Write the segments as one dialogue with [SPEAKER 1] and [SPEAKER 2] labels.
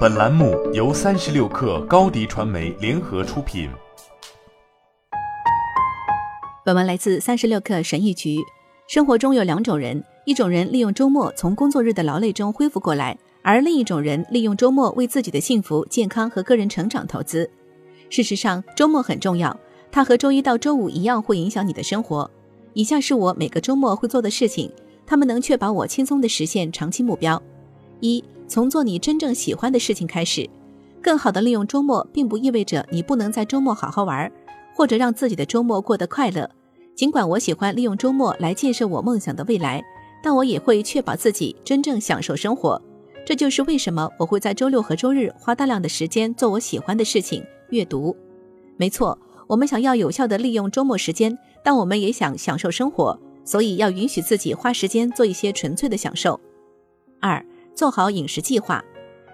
[SPEAKER 1] 本栏目由三十六克高低传媒联合出品。
[SPEAKER 2] 本文来自三十六克神医局。生活中有两种人，一种人利用周末从工作日的劳累中恢复过来，而另一种人利用周末为自己的幸福、健康和个人成长投资。事实上，周末很重要，它和周一到周五一样会影响你的生活。以下是我每个周末会做的事情。他们能确保我轻松地实现长期目标。一，从做你真正喜欢的事情开始。更好的利用周末，并不意味着你不能在周末好好玩，或者让自己的周末过得快乐。尽管我喜欢利用周末来建设我梦想的未来，但我也会确保自己真正享受生活。这就是为什么我会在周六和周日花大量的时间做我喜欢的事情——阅读。没错，我们想要有效地利用周末时间，但我们也想享受生活。所以要允许自己花时间做一些纯粹的享受。二，做好饮食计划。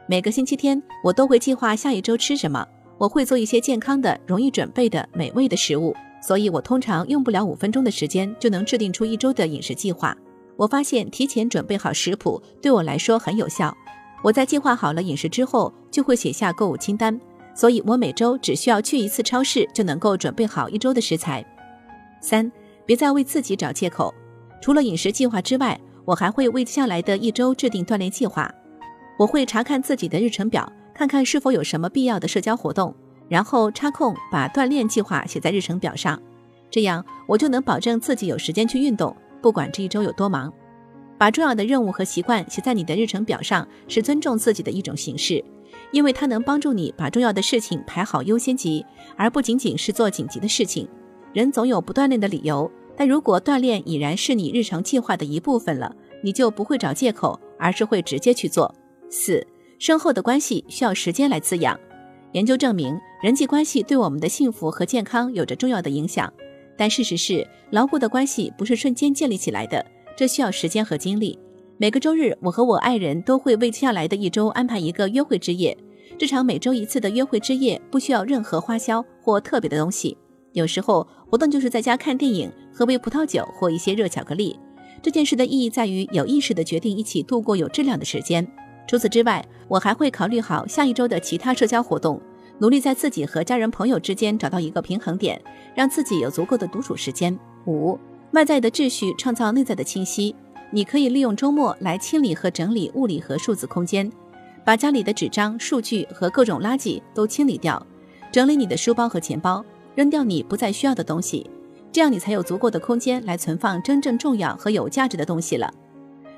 [SPEAKER 2] 每个星期天，我都会计划下一周吃什么。我会做一些健康的、容易准备的、美味的食物。所以我通常用不了五分钟的时间就能制定出一周的饮食计划。我发现提前准备好食谱对我来说很有效。我在计划好了饮食之后，就会写下购物清单。所以我每周只需要去一次超市就能够准备好一周的食材。三。别再为自己找借口。除了饮食计划之外，我还会为接下来的一周制定锻炼计划。我会查看自己的日程表，看看是否有什么必要的社交活动，然后插空把锻炼计划写在日程表上。这样我就能保证自己有时间去运动，不管这一周有多忙。把重要的任务和习惯写在你的日程表上，是尊重自己的一种形式，因为它能帮助你把重要的事情排好优先级，而不仅仅是做紧急的事情。人总有不锻炼的理由，但如果锻炼已然是你日常计划的一部分了，你就不会找借口，而是会直接去做。四，深厚的关系需要时间来滋养。研究证明，人际关系对我们的幸福和健康有着重要的影响，但事实是，牢固的关系不是瞬间建立起来的，这需要时间和精力。每个周日，我和我爱人都会为接下来的一周安排一个约会之夜。这场每周一次的约会之夜不需要任何花销或特别的东西。有时候活动就是在家看电影、喝杯葡萄酒或一些热巧克力。这件事的意义在于有意识地决定一起度过有质量的时间。除此之外，我还会考虑好下一周的其他社交活动，努力在自己和家人朋友之间找到一个平衡点，让自己有足够的独处时间。五、外在的秩序创造内在的清晰。你可以利用周末来清理和整理物理和数字空间，把家里的纸张、数据和各种垃圾都清理掉，整理你的书包和钱包。扔掉你不再需要的东西，这样你才有足够的空间来存放真正重要和有价值的东西了。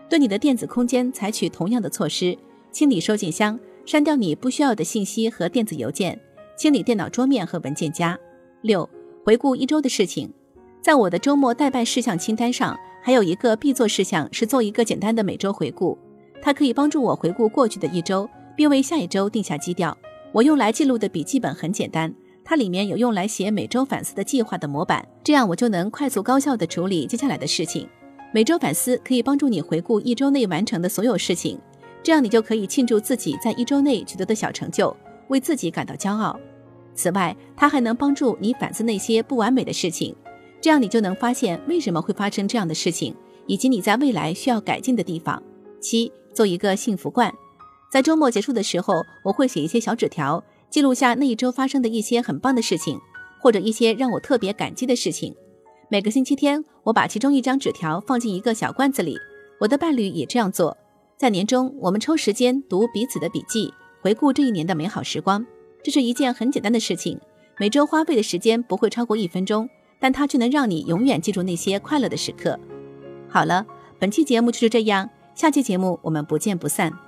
[SPEAKER 2] 对你的电子空间采取同样的措施：清理收件箱，删掉你不需要的信息和电子邮件，清理电脑桌面和文件夹。六、回顾一周的事情。在我的周末待办事项清单上，还有一个必做事项是做一个简单的每周回顾，它可以帮助我回顾过去的一周，并为下一周定下基调。我用来记录的笔记本很简单。它里面有用来写每周反思的计划的模板，这样我就能快速高效地处理接下来的事情。每周反思可以帮助你回顾一周内完成的所有事情，这样你就可以庆祝自己在一周内取得的小成就，为自己感到骄傲。此外，它还能帮助你反思那些不完美的事情，这样你就能发现为什么会发生这样的事情，以及你在未来需要改进的地方。七，做一个幸福罐，在周末结束的时候，我会写一些小纸条。记录下那一周发生的一些很棒的事情，或者一些让我特别感激的事情。每个星期天，我把其中一张纸条放进一个小罐子里。我的伴侣也这样做。在年终，我们抽时间读彼此的笔记，回顾这一年的美好时光。这是一件很简单的事情，每周花费的时间不会超过一分钟，但它却能让你永远记住那些快乐的时刻。好了，本期节目就是这样，下期节目我们不见不散。